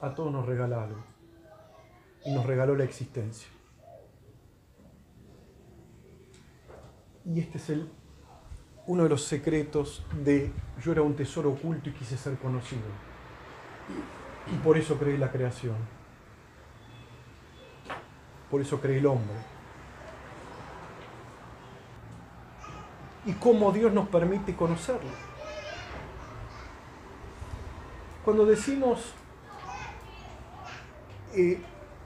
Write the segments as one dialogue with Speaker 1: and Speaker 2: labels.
Speaker 1: A todos nos regala algo. Y nos regaló la existencia. Y este es uno de los secretos de yo era un tesoro oculto y quise ser conocido. Y por eso creé la creación. Por eso creé el hombre. Y cómo Dios nos permite conocerlo. Cuando decimos eh,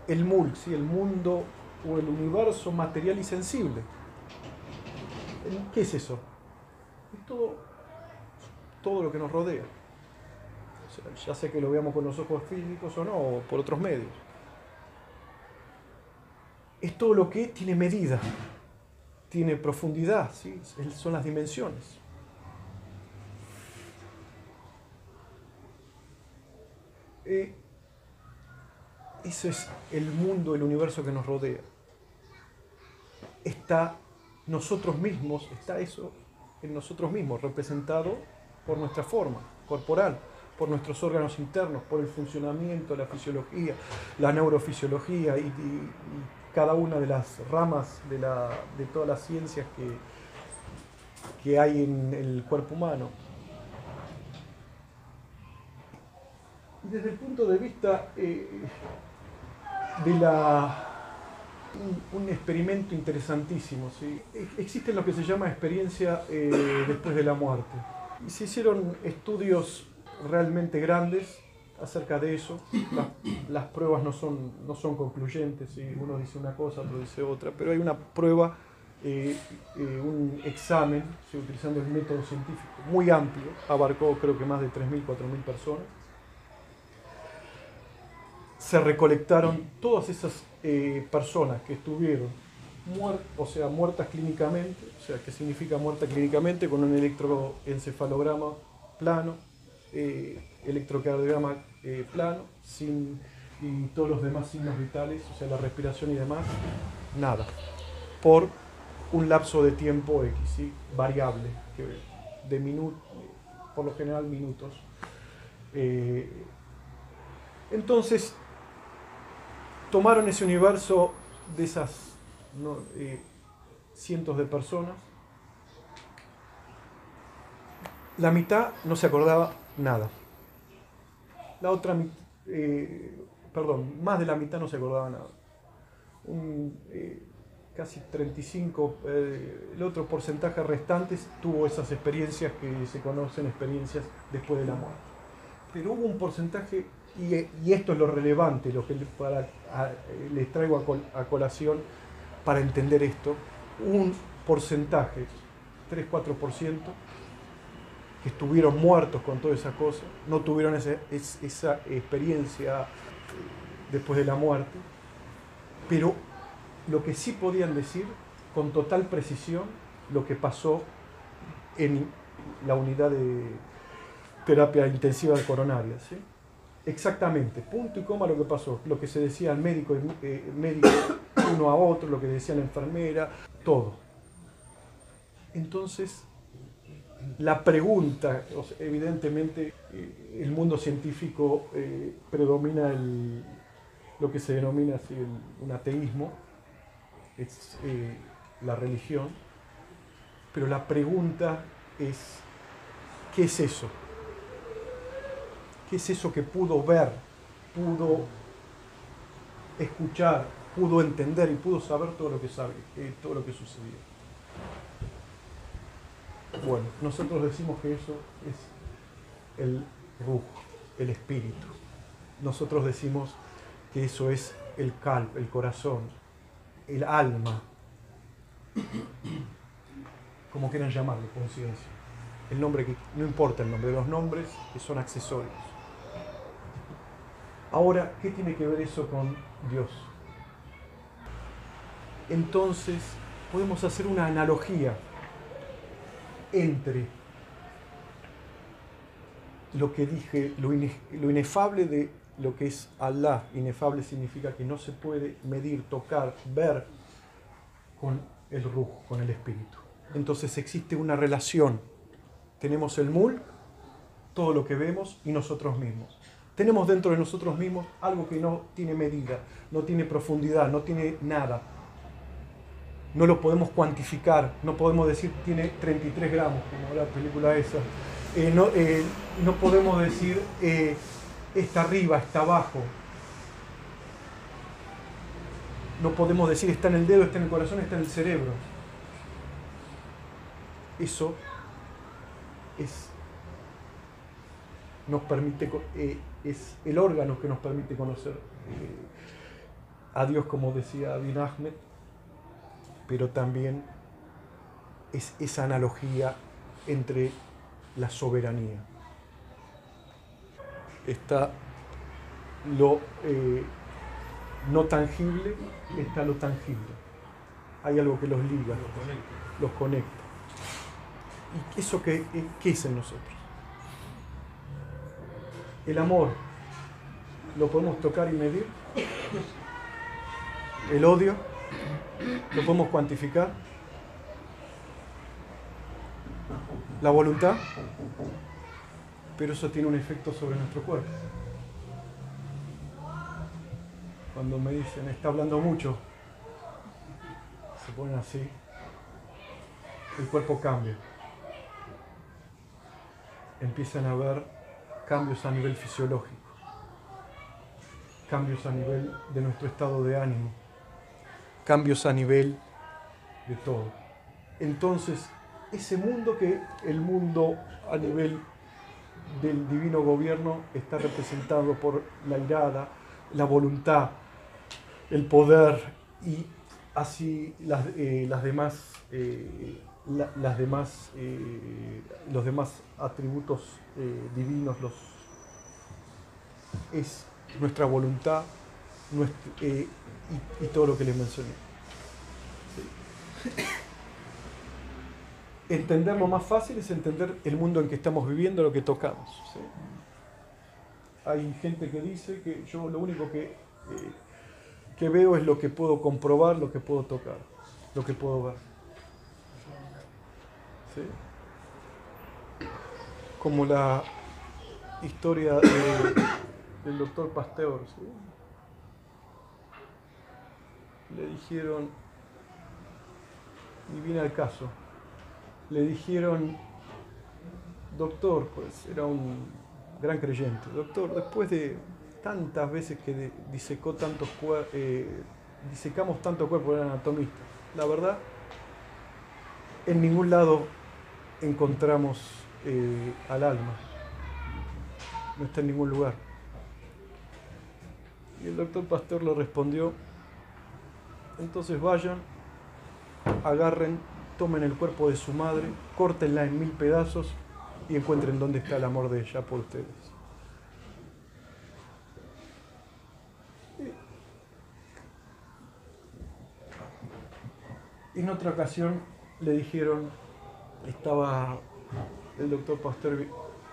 Speaker 1: el MUL, el mundo o el universo material y sensible, ¿qué es eso? Es todo, todo lo que nos rodea. ya sé que lo veamos con los ojos físicos o no, o por otros medios. Es todo lo que tiene medida, tiene profundidad, ¿sí? son las dimensiones. Eh, ese es el mundo, el universo que nos rodea. Está nosotros mismos, está eso en nosotros mismos, representado por nuestra forma corporal, por nuestros órganos internos, por el funcionamiento, la fisiología, la neurofisiología y, cada una de las ramas de, la, de todas las ciencias que, que hay en el cuerpo humano. Desde el punto de vista eh, de la un, experimento interesantísimo. ¿sí? Existen lo que se llama experiencia eh, después de la muerte. Se hicieron estudios realmente grandes acerca de eso. Las, pruebas no son, no son concluyentes, ¿sí? uno dice una cosa, otro dice otra, pero hay una prueba, eh, eh, un examen, utilizando el método científico muy amplio, abarcó creo que más de 3.000, 4.000 personas se recolectaron todas esas eh, personas que estuvieron muertas, o sea, muertas clínicamente, o sea, que significa muerta clínicamente con un electroencefalograma plano, eh, electrocardiograma eh, plano, sin, y todos los demás signos vitales, o sea, la respiración y demás, nada, por un lapso de tiempo X, variable, de minutos, por lo general minutos. entonces, tomaron ese universo de esas eh, cientos de personas. La mitad no se acordaba nada. La otra, eh, perdón, más de la mitad no se acordaba nada. Eh, casi 35, el otro porcentaje restante tuvo esas experiencias que se conocen, experiencias después de la muerte. Pero hubo un porcentaje y, esto es lo relevante, lo que les traigo a, colación para entender esto, un porcentaje, 3-4%, que estuvieron muertos con toda esa cosa, no tuvieron esa, esa experiencia después de la muerte, pero lo que sí podían decir con total precisión lo que pasó en la unidad de terapia intensiva coronaria. ¿sí? Exactamente, punto y coma lo que pasó, lo que se decía al médico, eh, médico uno a otro, lo que decía la enfermera, todo. Entonces, la pregunta, evidentemente eh, el mundo científico eh, predomina el, lo que se denomina así un ateísmo, es la religión, pero la pregunta es, ¿qué es eso? ¿Qué es eso que pudo ver, pudo escuchar, pudo entender y pudo saber todo lo que sabe, eh, todo lo que sucedió? Bueno, nosotros decimos que eso es el ruj, el espíritu. Nosotros decimos que eso es el cal, el corazón, el alma, como quieran llamarlo, conciencia. El nombre que no importa el nombre, los nombres que son accesorios. Ahora, ¿qué tiene que ver eso con Dios? Entonces, podemos hacer una analogía entre lo que dije, lo, inefable de lo que es Allah. Inefable significa que no se puede medir, tocar, ver con el ruj, con el espíritu. Entonces existe una relación. Tenemos el mul, todo lo que vemos, y nosotros mismos Tenemos dentro de nosotros mismos algo que no tiene medida, no tiene profundidad, no tiene nada. No lo podemos cuantificar, no podemos decir tiene 33 gramos, como la película esa. Eh, no, eh, no, podemos decir eh, está arriba, está abajo. No podemos decir está en el dedo, está en el corazón, está en el cerebro. Eso es, nos permite, es el órgano que nos permite conocer a Dios, como decía Abin Ahmed, pero también es esa analogía entre la soberanía. Está lo eh, no tangible, está lo tangible. Hay algo que los liga, los conecta. ¿Y eso qué, qué es en nosotros? El amor, ¿lo podemos tocar y medir? El odio, ¿lo podemos cuantificar? la voluntad, pero eso tiene un efecto sobre nuestro cuerpo. Cuando me dicen, está hablando mucho, se ponen así, el cuerpo cambia. Empiezan a haber cambios a nivel fisiológico, cambios a nivel de nuestro estado de ánimo, cambios a nivel de todo. Entonces, ese mundo que el mundo a nivel del divino gobierno está representado por la irada, la voluntad, el poder y así las, eh, demás, eh, las demás eh, los demás atributos divinos los, es nuestra voluntad y, todo lo que les mencioné entenderlo más fácil es entender el mundo en que estamos viviendo, lo que tocamos. Hay gente que dice que yo lo único que, eh, que veo es lo que puedo comprobar, lo que puedo tocar, lo que puedo ver. Como la historia del doctor Pasteur. Le dijeron, y viene al caso, le dijeron, doctor, pues era un gran creyente, doctor, después de tantas veces que disecó tantos eh, disecamos tanto cuerpo, era anatomista, la verdad, en ningún lado encontramos al alma, no está en ningún lugar. Y el doctor Pastor le respondió, entonces vayan, agarren tomen el cuerpo de su madre, córtenla en mil pedazos y encuentren dónde está el amor de ella por ustedes. En otra ocasión le dijeron, estaba el doctor Pastor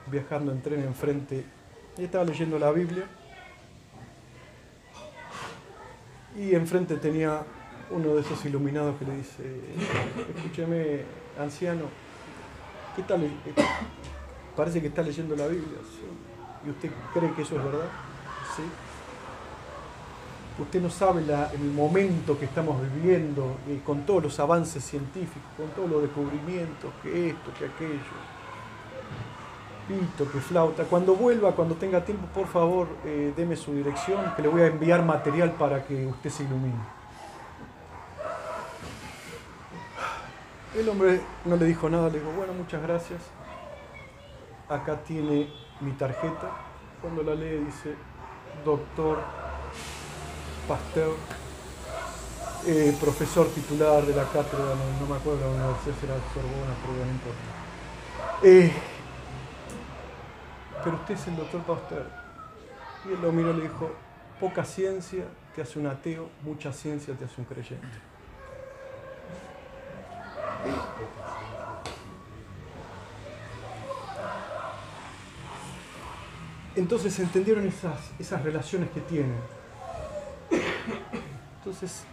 Speaker 1: viajando en tren enfrente y estaba leyendo la Biblia y enfrente tenía uno de esos iluminados que le dice, escúcheme, anciano, ¿qué tal? Parece que está leyendo la Biblia. ¿Y usted cree que eso es verdad? ¿Sí? Usted no sabe el momento que estamos viviendo eh, con todos los avances científicos, con todos los descubrimientos, que esto, que aquello. Pito, que flauta. Cuando vuelva, cuando tenga tiempo, por favor, eh, deme su dirección, que le voy a enviar material para que usted se ilumine. El hombre no le dijo nada, le dijo, bueno, muchas gracias. Acá tiene mi tarjeta. Cuando la lee dice, doctor Pasteur, eh, profesor titular de la cátedra, no, me acuerdo, la universidad será Sorbona, pero no importa. Pero usted es el doctor Pasteur. Y él lo miró y le dijo, poca ciencia te hace un ateo, mucha ciencia te hace un creyente. Entonces entendieron esas, esas relaciones que tienen. Entonces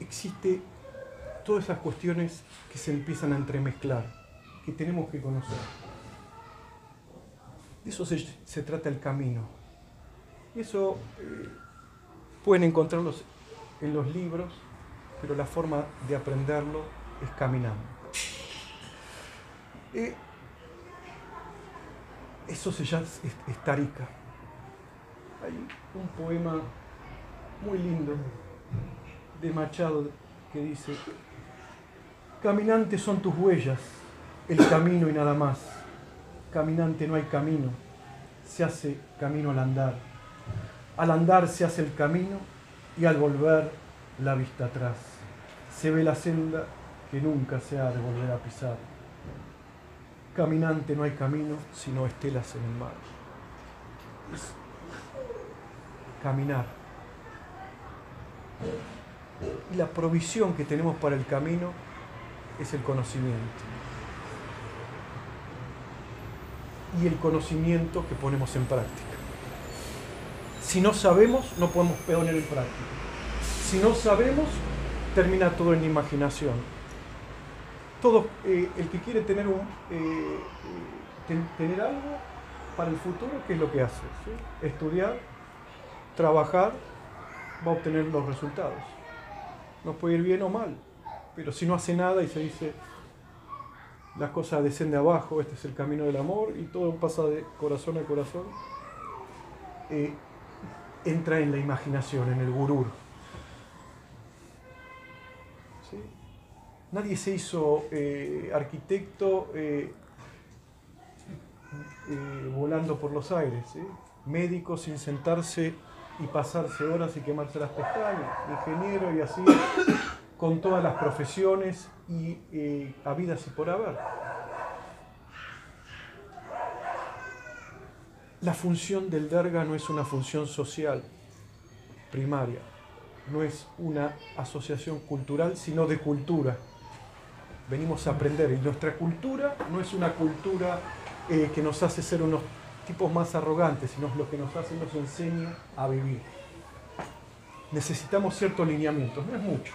Speaker 1: existe todas esas cuestiones que se empiezan a entremezclar, que tenemos que conocer. De eso se, trata el camino. Eso eh, pueden encontrarlos en los libros, pero la forma de aprenderlo es caminando. Eh, eso se llama Estarica. Hay un poema muy lindo de Machado que dice, caminantes son tus huellas, el camino y nada más. Caminante no hay camino, se hace camino al andar. Al andar se hace el camino y al volver la vista atrás. Se ve la senda que nunca se ha de volver a pisar. Caminante no hay camino, sino estelas en el mar. caminar. Y la provisión que tenemos para el camino es el conocimiento. Y el conocimiento que ponemos en práctica. Si no sabemos, no podemos poner en práctica. Si no sabemos, termina todo en imaginación. Todo eh, el que quiere tener, un, eh, eh, tener algo para el futuro, ¿qué es lo que hace? Estudiar, trabajar, va a obtener los resultados. Nos puede ir bien o mal, pero si no hace nada y se dice, las cosas descienden abajo, este es el camino del amor y todo pasa de corazón a corazón, eh, entra en la imaginación, en el gurur. Nadie se hizo eh, arquitecto eh, volando por los aires, médico sin sentarse y pasarse horas y quemarse las pestañas, ingeniero y así con todas las profesiones y eh, habidas y por haber. La función del Derga no es una función social primaria, no es una asociación cultural, sino de cultura. Venimos a aprender y nuestra cultura no es una cultura eh, que nos hace ser unos tipos más arrogantes, sino lo que nos hace, nos enseña a vivir. Necesitamos ciertos lineamientos, no es mucho,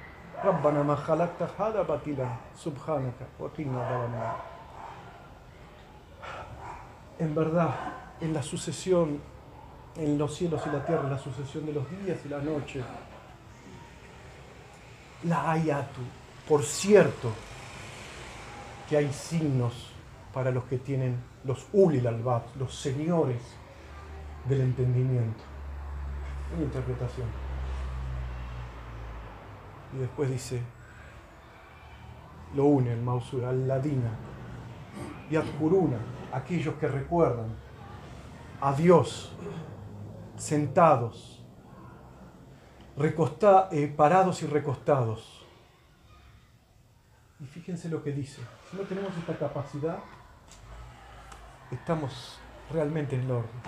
Speaker 1: ربنا ما خلقت هذا باطلا سبحانك وقنا عذاب النار En verdad, en la sucesión, en los cielos y la tierra, la sucesión de los días y la noche, la ayatu, por cierto, que hay signos para los que tienen los ulil albab, los señores del entendimiento. Una interpretación. Y después dice, lo une el Mausur, al-Ladina, y Adkuruna, aquellos que recuerdan a Dios sentados, eh, parados y recostados. Y fíjense lo que dice, si no tenemos esta capacidad, estamos realmente en el orden.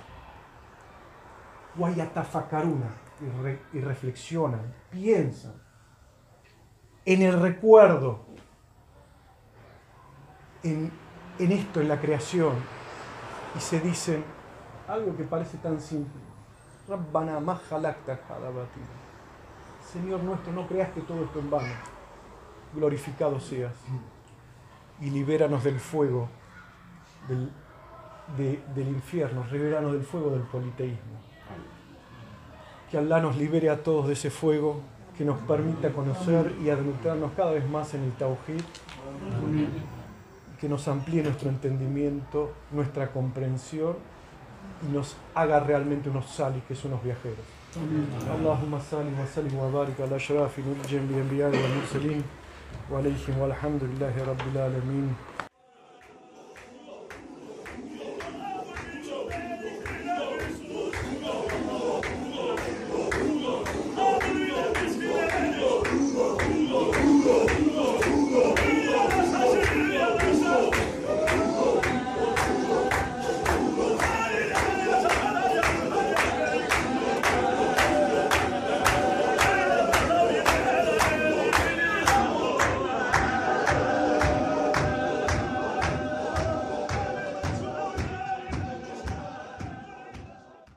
Speaker 1: Guayatafacaruna y, y reflexionan, piensan en el recuerdo, en, esto, en la creación, y se dicen algo que parece tan simple. Señor nuestro, no creaste todo esto en vano. Glorificado seas. Y libéranos del fuego del, del infierno, libéranos del fuego del politeísmo. Que Allah nos libere a todos de ese fuego, que nos permita conocer y adentrarnos cada vez más en el Tawhid, que nos amplíe nuestro entendimiento, nuestra comprensión y nos haga realmente unos salis, que son unos viajeros. Allahumma salli wa sallim wa barik ala sharafi nul jambi anbiya'i wa mursalin